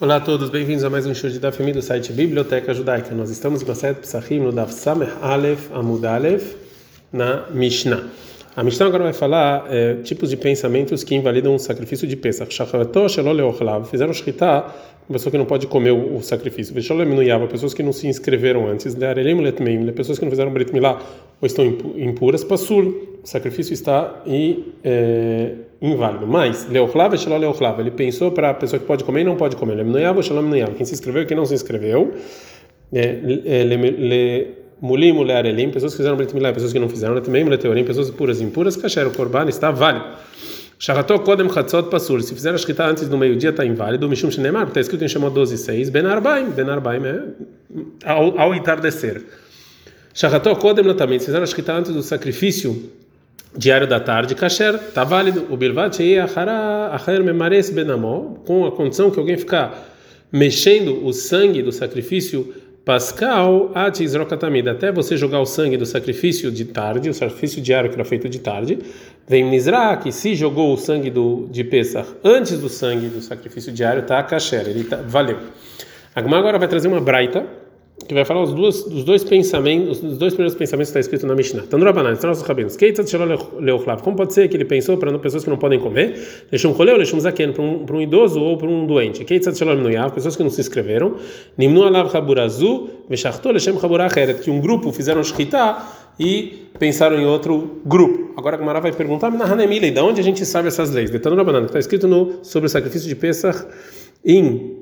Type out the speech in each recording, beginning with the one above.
Olá a todos, bem-vindos a mais um show de Daf do site Biblioteca Judaica. Nós estamos em Maset Psachim no Daf Samech Aleph Amud Aleph na Mishnah. A Mishnah agora vai falar é, tipos de pensamentos que invalidam o sacrifício de Pesach. Fizeram shkita, uma pessoa que não pode comer o, sacrifício. Vesholeminuyava, pessoas que não se inscreveram antes. Pessoas que não fizeram Brit Milá ou estão impuras. Passur, o sacrifício está e, é, inválido. Mas, leochlava, shalom ele pensou para a pessoa que pode comer e não pode comer. Leminuyava, shalom. Quem se inscreveu e quem não se inscreveu. É, Mulim, mulher, elim, pessoas que fizeram Brit Milá, pessoas que não fizeram, também teorim, pessoas puras e impuras, kasher, o korban está válido. Sharato kodem chatzot pasur, se fizer a shkita antes do meio-dia está inválido, mishum shenemar, está escrito em Shemot 12, 6, ben arbaim, ben arbaim é ao, ao entardecer. Sharato kodem também, se fizer a shkita antes do sacrifício diário da tarde, kasher, está válido. O bilvat shei achara acher memares benamó, com a condição que alguém ficar mexendo o sangue do sacrifício Pascal Atizrokatamida, até você jogar o sangue do sacrifício de tarde, o sacrifício diário que era feito de tarde, vem Nizra, que se jogou o sangue do, de Pesach antes do sangue do sacrifício diário, tá kasher, ele tá, valeu. Agora vai trazer uma braita que vai falar os dois, os dois pensamentos, os dois primeiros pensamentos que está escrito na Mishnah. Tanura banana, está nossos rabinos. Como pode ser que ele pensou para pessoas que não podem comer? Deixou um coleu, deixou um zaken para um, idoso ou para um doente. Pessoas que não se inscreveram. Nimnu alav haburazu, veshachto leshem haburacheret. Que um grupo fizeram shkita e pensaram em outro grupo. Agora a Gamara vai perguntar, na de onde a gente sabe essas leis? De Tanura banana, está escrito no, sobre o sacrifício de Pesach em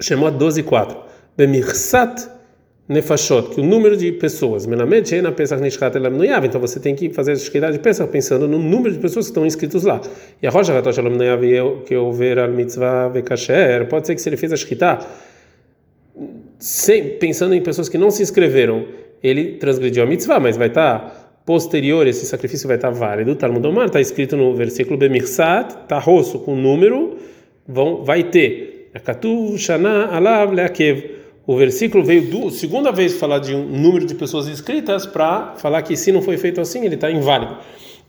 Shemot 12.4. Bemirsat nefashot, que o número de pessoas, nuyav, então você tem que fazer a escrita de pesach pensando no número de pessoas que estão inscritos lá. E a rocha ratosh elam nuyav que houver al mitzvah vekasher, pode ser que se ele fez a escrita pensando em pessoas que não se inscreveram, ele transgrediu a mitzvah, mas vai estar posterior, esse sacrifício vai estar válido. Talmud Omar está escrito no versículo Bemirsat, está rosso com número, vão, vai ter. Akatu shana alav leakev o versículo veio do, segunda vez falar de um número de pessoas inscritas para falar que se não foi feito assim, ele está inválido.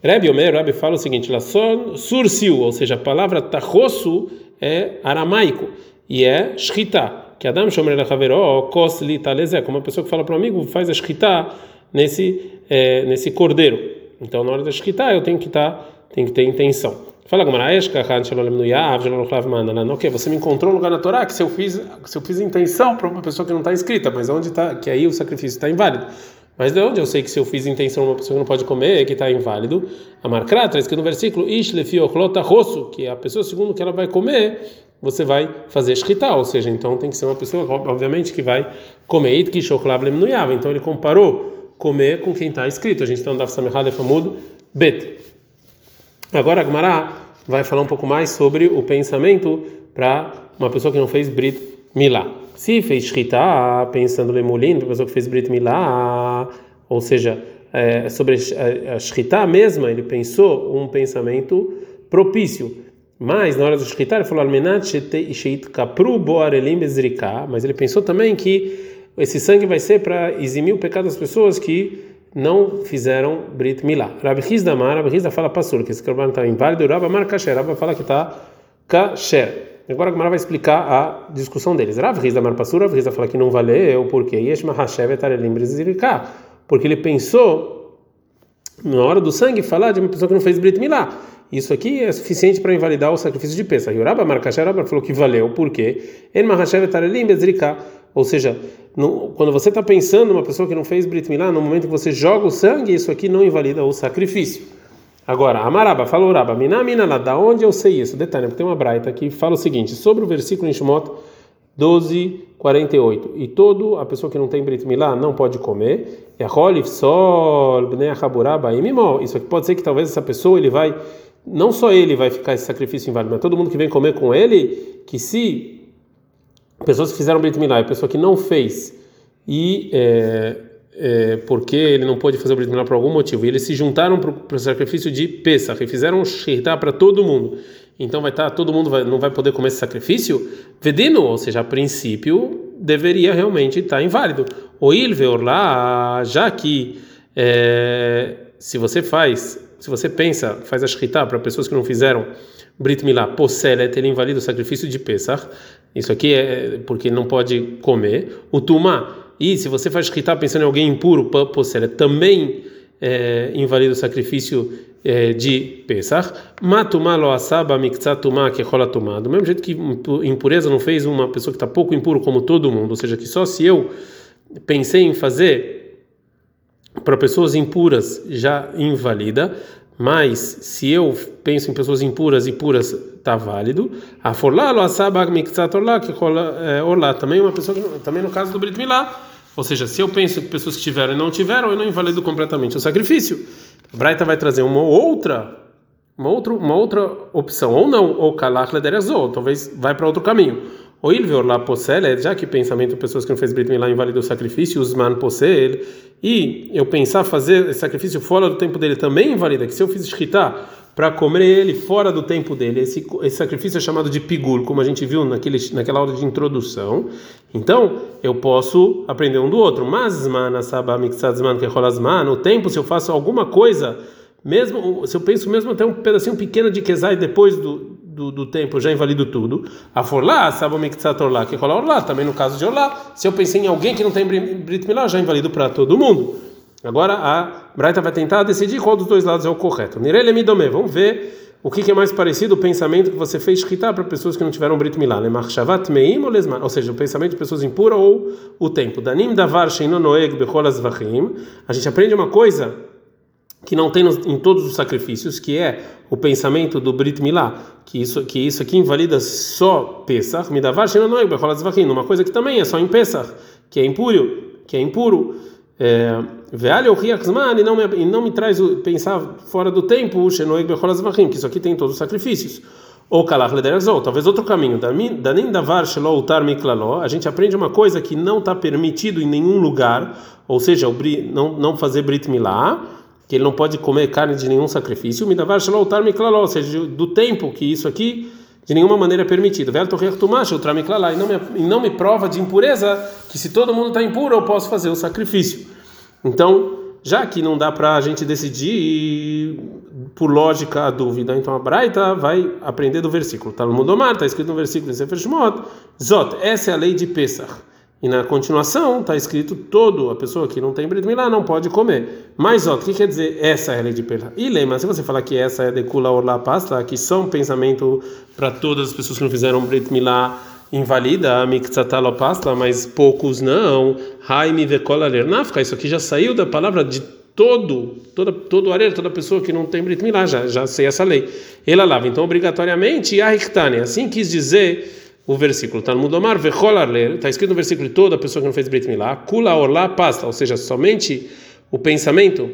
Rebbe Omer, Rebbe fala o seguinte, lá sursiu, ou seja, a palavra tachosu é aramaico e é shchita, que Adam shomer lechaveró, kos li talezé, como uma pessoa que fala para um amigo, faz a shchita nesse, é, nesse cordeiro. Então, na hora da shchita, eu tenho que, tá, tenho que ter intenção. Fala Ok, você me encontrou um lugar na Torá que se eu fiz, se eu fiz intenção para uma pessoa que não está inscrita, mas onde está, que aí o sacrifício está inválido. Mas de onde eu sei que se eu fiz intenção uma pessoa que não pode comer, que está inválido? A marcra está escrito no versículo rosso, que a pessoa segundo que ela vai comer, você vai fazer shkita, ou seja, então tem que ser uma pessoa, obviamente, que vai comer. Então ele comparou comer com quem está escrito. A gente está no Daf Samechad Famud Bet. Agora a Gemara vai falar um pouco mais sobre o pensamento para uma pessoa que não fez Brit Milá. Se fez Shita, pensando lemolin, uma pessoa que fez Brit Milá, ou seja, é, sobre a Shita mesma, ele pensou um pensamento propício. Mas na hora do Shita ele falou mas ele pensou também que esse sangue vai ser para eximir o pecado das pessoas que não fizeram Brit Milá. Rabi Hizdamar, Rabi Hizda fala passur, que esse corban está inválido, Rabba Mar Kasher, Rabba fala que está Kasher. Agora a Gemara vai explicar a discussão deles. Rav Hizdamar passur, Rabi Hizda fala que não valeu, porque Yesh Mahashev Etarelim Briziriká, porque ele pensou na hora do sangue falar de uma pessoa que não fez Brit Milá. Isso aqui é suficiente para invalidar o sacrifício de Pesach. E o Rabba Mar Kasher, Rabba falou que valeu, porque En Mahashev Etarelim Briziriká, ou seja, quando você está pensando uma pessoa que não fez Brit Milá, no momento que você joga o sangue, isso aqui não invalida o sacrifício. Agora, Amaraba, falou Raba, Mina Mina lá, da onde eu sei isso? Detalhe, tem uma braita que fala o seguinte, sobre o versículo em Shemot 12, 48. E todo a pessoa que não tem Brit Milá não pode comer. É Sol, Isso aqui pode ser que talvez essa pessoa ele vai, não só ele vai ficar esse sacrifício inválido, mas todo mundo que vem comer com ele, que se pessoas que fizeram Brit Milá e a pessoa que não fez e é, é, porque ele não pôde fazer o Brit Milá por algum motivo e eles se juntaram para o sacrifício de Pesach e fizeram shirtá para todo mundo então vai estar tá, todo mundo vai, não vai poder comer esse sacrifício vedino ou seja a princípio deveria realmente estar tá inválido o ilveor lá já que é, se você faz se você pensa faz a shirtá para pessoas que não fizeram Brit Milá, posselet, ele invalida o sacrifício de Pesach. Isso aqui é porque não pode comer. O tumá, e se você faz shkita pensando em alguém impuro, posser, também é, invalida o sacrifício é, de Pesach. Matumá lo asaba miktsatuma que rola tumá. Do mesmo jeito que impureza não fez uma pessoa que está pouco impuro como todo mundo, ou seja, que só se eu pensei em fazer para pessoas impuras já invalida, mas se eu penso em pessoas impuras e puras está válido. A forlá lo asaba miktsat orlá que é, orlá também uma pessoa também no caso do brit milá ou seja, se eu penso que pessoas que tiveram e não tiveram, eu não invalido completamente o sacrifício. A Braita vai trazer uma outra, uma outra, uma outra opção, ou não, ou kalach lederezol, talvez vai para outro caminho. Ele veio lá possele, já que pensamento pessoas que não fez brit milá invalida o sacrifício, os man possele, e eu pensar fazer esse sacrifício fora do tempo dele também invalida, que se eu fiz escritar para comer ele fora do tempo dele. Esse, esse sacrifício é chamado de pigul, como a gente viu naquele, naquela aula de introdução. Então, eu posso aprender um do outro. Mas, o tempo, se eu faço alguma coisa, mesmo se eu penso mesmo até um pedacinho pequeno de kezai depois do, do, do tempo, já invalido tudo. A forlá, sabamiksatorlá, que rola orlá, também no caso de orlá. Se eu pensei em alguém que não tem brit milá, já invalido para todo mundo. Agora a Braita vai tentar decidir qual dos dois lados é o correto. Nirele midome, vamos ver o que é mais parecido o pensamento que você fez escritar para pessoas que não tiveram Brit Milá, Lemachshavat meim ou ou seja, o pensamento de pessoas impuras ou o tempo. Danim davar sheinonoeg becholas vachim. A gente aprende uma coisa que não tem em todos os sacrifícios, que é o pensamento do Brit Milá, que isso que isso aqui invalida só Pesach, midavar sheinonoeg becholas vachim, uma coisa que também é só em Pesach, que é impuro, que é impuro. É, e não me e não me traz o pensar fora do tempo, que isso aqui tem todos os sacrifícios. Ou kalach lederazol, talvez outro caminho. Danim davar sheloutar miklalo, a gente aprende uma coisa que não está permitido em nenhum lugar, ou seja, não não fazer brit milá, que ele não pode comer carne de nenhum sacrifício. Me davar sheloutar miklalo, ou seja, do tempo que isso aqui de nenhuma maneira é permitido. E não me, e não me prova de impureza que se todo mundo está impuro eu posso fazer o sacrifício. Então, já que não dá para a gente decidir por lógica a dúvida, então a Braita vai aprender do versículo. No Mudomar, está escrito no versículo em Sefer Shemot, Zot, essa é a lei de Pesach. E na continuação está escrito todo a pessoa que não tem Brit Milá não pode comer. Mas ó, o que quer dizer essa é a lei de Pesach? E lembra, se você falar que essa é de Kula Orla Pasta, que só um pensamento para todas as pessoas que não fizeram Brit Milá invalida Miktsatalo Pasta, mas poucos não. Haimi Vekola Lernafka, isso aqui já saiu da palavra de todo, toda, todo areiro, toda pessoa que não tem Brit Milá, já, já sei essa lei. Ela lava, então obrigatoriamente, Yahiktane, assim quis dizer o versículo. Está no Mudomar, Vecholarler, está escrito no versículo toda a pessoa que não fez Brit Milá, Kula Orla pasta, ou seja, somente o pensamento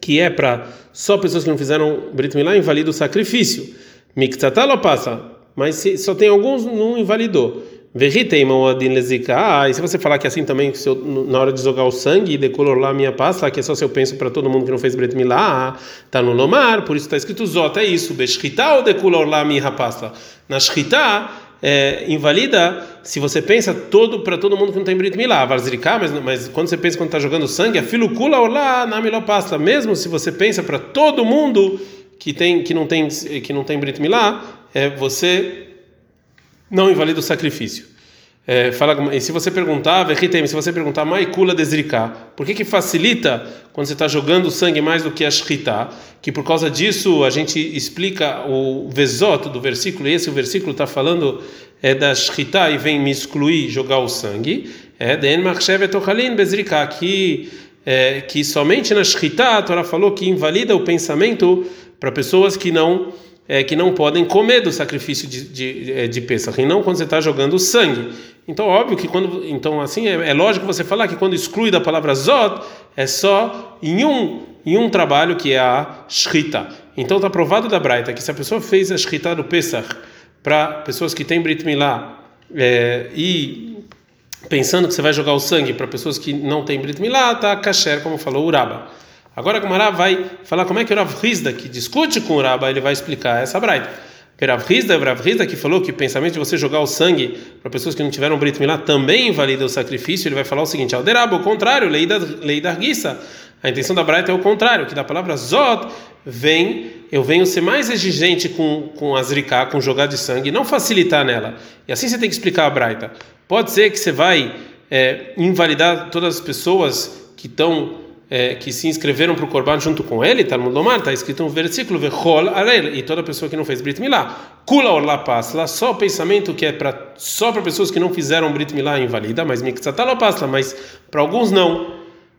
que é para só pessoas que não fizeram Brit Milá invalida o sacrifício. Miktsatalo passa, mas se, só tem alguns não invalidou. Ah, e se você falar que assim também, eu, na hora de jogar o sangue, decolor lá a minha pasta, que é só se eu penso para todo mundo que não fez Bret Milá, tá no Lomar, por isso está escrito Zot, é isso, Beshchita ou decolor lá a minha pasta? Na Shchita, é, invalida se você pensa todo para todo mundo que não tem Brit Milá, Varzriká, mas, mas quando você pensa quando está jogando sangue, é filukula olá na milopasta, mesmo se você pensa para todo mundo que tem que não tem que não tem Brit Milá, é, você não invalida o sacrifício. É, fala, e se você perguntar, se você perguntar, Maikula desriká, por que que facilita quando você está jogando sangue mais do que a shkita? Que por causa disso a gente explica o vezot do versículo, e esse o versículo está falando é da shkita e vem me excluir jogar o sangue. É den bezriká, que é, que somente na shkita a Torá falou que invalida o pensamento para pessoas que não é, que não podem comer do sacrifício de, de, é, de Pesach, e não quando você está jogando sangue. Então, óbvio que quando. Então, assim, é, é, lógico você falar que quando exclui da palavra Zot, é só em um, em um trabalho que é a Shita. Então, está provado da Braita que se a pessoa fez a Shita do Pesach para pessoas que têm Brit Milá é, e pensando que você vai jogar o sangue para pessoas que não têm Brit Milá, tá kasher, como falou Uraba. Agora a Gemara vai falar como é que o Rav que discute com o Rabba, ele vai explicar essa braita. Peravrizda, Peravrizda, que falou que o pensamento de você jogar o sangue para pessoas que não tiveram Brit Milá também invalida o sacrifício, ele vai falar o seguinte: Alderabo, o contrário, lei da, lei da Arguissa. A intenção da Braita é o contrário, que da palavra Zot vem, eu venho ser mais exigente com, com azriká, com jogar de sangue, não facilitar nela. E assim você tem que explicar a Braita. Pode ser que você vai é, invalidar todas as pessoas que estão é, que se inscreveram para o Corban junto com ele, no Lomar, está escrito no versículo, Vechol Arel, e toda pessoa que não fez Brit Milá, Kula Orla Pasla, só o pensamento que é para só para pessoas que não fizeram Brit Milá invalida, mas Mikzatala Pasla, mas para alguns não.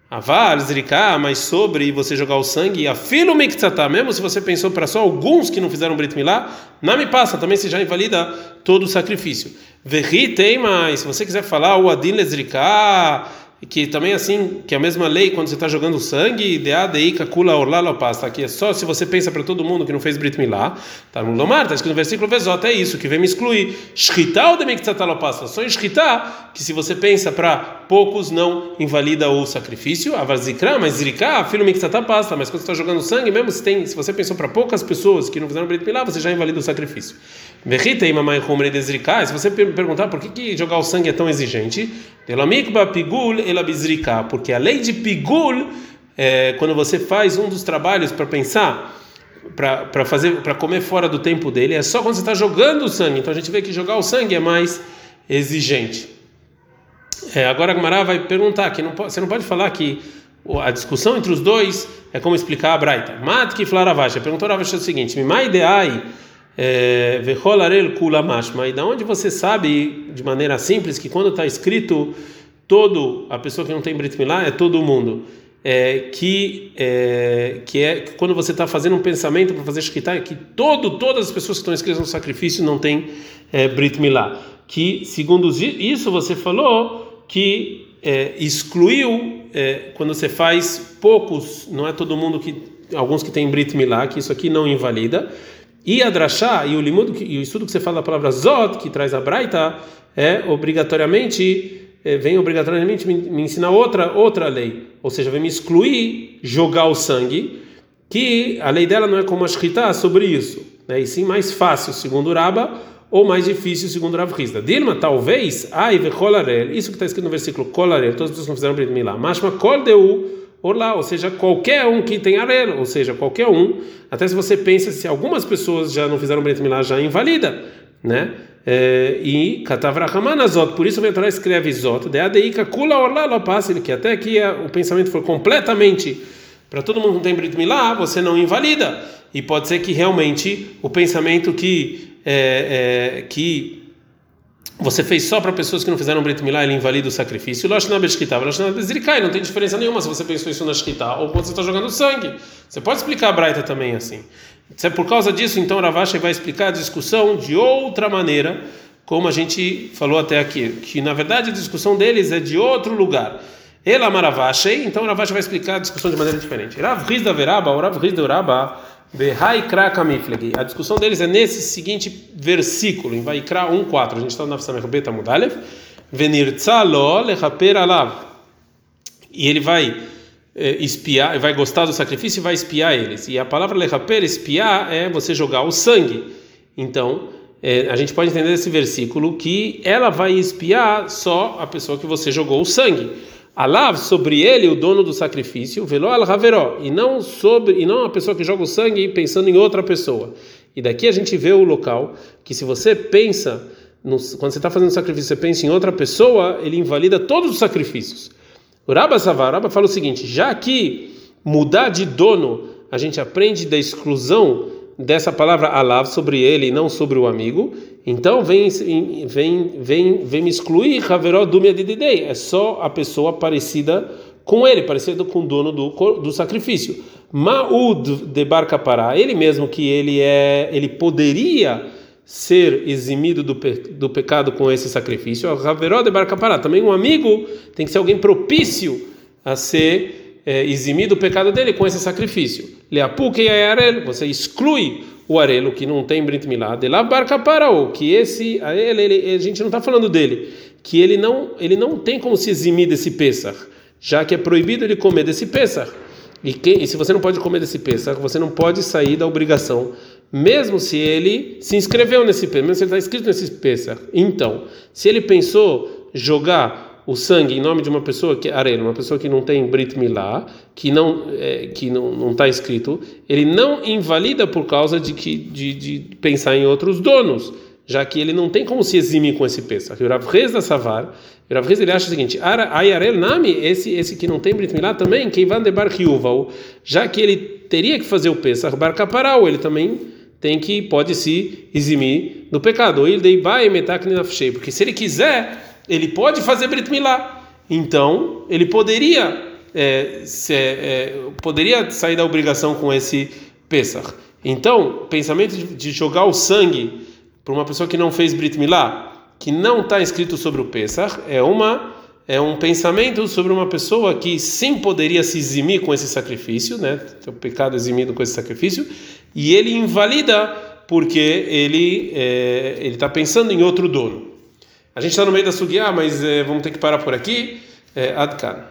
Avar, Zriká, mas sobre você jogar o sangue, a filo Mikzatá, mesmo se você pensou para só alguns que não fizeram Brit Milá, não me passa, também se já invalida todo o sacrifício. Verri tem, mas se você quiser falar o Adin Lezriká, que também assim, que é a mesma lei quando você está jogando sangue, deadeika kula orlala pasta, que é só se você pensa para todo mundo que não fez Brit Milá, tá no Lomar, tá escrito no versículo Vezot, é isso, que vem me excluir. Shchita ou demiktatalopasta? Só shchita, que se você pensa para poucos não invalida o sacrifício, avazikra, mas zrika, filho miktatapasta, mas quando você está jogando sangue, mesmo se, tem, se você pensou para poucas pessoas que não fizeram Brit Milá, você já invalida o sacrifício. Verritei mamãe rumre desrika, se você perguntar por que, que jogar o sangue é tão exigente, Delamikba pigul elabizrika, porque a lei de pigul, é, quando você faz um dos trabalhos para pensar, para fazer, para comer fora do tempo dele, é só quando você está jogando o sangue. Então a gente vê que jogar o sangue é mais exigente. É, agora a Gamara vai perguntar que não pode, você não pode falar que a discussão entre os dois é como explicar a Braita. Mat que flaravacha. Perguntou a Ravacha o seguinte: Mimai deai é, Vecholarel kula mashma. E da onde você sabe, de maneira simples, que quando está escrito todo, a pessoa que não tem Brit Milá é todo mundo. É, que é, que é que quando você está fazendo um pensamento para fazer shkita, que todo, todas as pessoas que estão inscritas no sacrifício não têm é, Brit Milá. Que, segundo isso, você falou que é, excluiu é, quando você faz poucos, não é todo mundo que alguns que têm Brit Milá, que isso aqui não invalida. E a drachá e o limudo e o estudo que você fala da palavra zot, que traz a braita, é obrigatoriamente é, vem obrigatoriamente me, me, ensinar outra outra lei, ou seja, vem me excluir jogar o sangue, que a lei dela não é como a shkita sobre isso, né? E sim mais fácil, segundo o Raba, ou mais difícil, segundo Rav Hizda. Dilma, talvez, ai ve isso que está escrito no versículo kolarel, todas as pessoas não fizeram brit milá, mashma kol deu Orlá, ou seja, qualquer um que tem arelo, ou seja, qualquer um, até se você pensa se algumas pessoas já não fizeram Brit Milá, já invalida, né? É, e Katavra Hamanazot, por isso o Torá escreve Zot, de Adeika Kula Orlá Lopas, que até aqui o pensamento foi completamente para todo mundo que tem Brit Milá, você não invalida. E pode ser que realmente o pensamento que, é, é, que você fez só para pessoas que não fizeram Brit Milá, ele invalida o sacrifício. Loshna Beshkita, Loshna Bezrikai, não tem diferença nenhuma se você pensou isso na Shkita ou quando você está jogando sangue. Você pode explicar a Braita também assim. Se é por causa disso, então Ravashi vai explicar a discussão de outra maneira, como a gente falou até aqui, que na verdade a discussão deles é de outro lugar. Ela Maravashi, então Ravashi vai explicar a discussão de maneira diferente. Rav Riz da Veraba, Rav Riz da Uraba, a discussão deles é nesse seguinte versículo, em Vaikra 1:4. A gente está na Samech Beta Mudalev. E ele vai é, espiar, vai gostar do sacrifício e vai espiar eles. E a palavra lechaper, espiar, é você jogar o sangue. Então, é, a gente pode entender esse versículo que ela vai espiar só a pessoa que você jogou o sangue. Alav sobre ele, o dono do sacrifício, velo al haveró, e não sobre e não a pessoa que joga o sangue pensando em outra pessoa. E daqui a gente vê o local que se você pensa no, quando você está fazendo sacrifício, você pensa em outra pessoa, ele invalida todos os sacrifícios. O Rabba Savar, Rabba fala o seguinte: já que mudar de dono, a gente aprende da exclusão dessa palavra alav sobre ele e não sobre o amigo, então vem vem vem vem me excluir Haveró Dumia Dididei. É só a pessoa parecida com ele, parecida com o dono do, do sacrifício. Maud de Barca Pará, ele mesmo que ele é, ele poderia ser eximido do, pe, do pecado com esse sacrifício. Haveró de Barca Pará, também um amigo tem que ser alguém propício a ser é, eximido do pecado dele com esse sacrifício. Leapu que você exclui o arelo que não tem Brit Milá, de lá barca para o que esse a ele, a gente não está falando dele, que ele não ele não tem como se eximir desse Pesach, já que é proibido ele comer desse Pesach. E, e se você não pode comer desse Pesach, você não pode sair da obrigação mesmo se ele se inscreveu nesse Pesach, mesmo se ele está inscrito nesse Pesach. Então, se ele pensou jogar o sangue em nome de uma pessoa que arena, uma pessoa que não tem Brit Milá, que não é, que não está escrito, ele não invalida por causa de que de, de pensar em outros donos já que ele não tem como se eximir com esse Pesach. O Rav da Savar, o Rav ele acha o seguinte: Ayarel Nami, esse esse que não tem Brit Milá também, quem vai de já que ele teria que fazer o Pesach Bar Kaparau, ele também tem que pode se eximir do pecado. Ele dei porque se ele quiser, ele pode fazer Brit Milá. Então, ele poderia é, se, é, poderia sair da obrigação com esse Pesach. Então, pensamento de, jogar o sangue para uma pessoa que não fez Brit Milá, que não está escrito sobre o Pesach, é uma é um pensamento sobre uma pessoa que sim poderia se eximir com esse sacrifício, né? O pecado eximido com esse sacrifício, e ele invalida porque ele é, ele está pensando em outro dono. A gente está no meio da sugiá, mas é, vamos ter que parar por aqui. É, Adkan.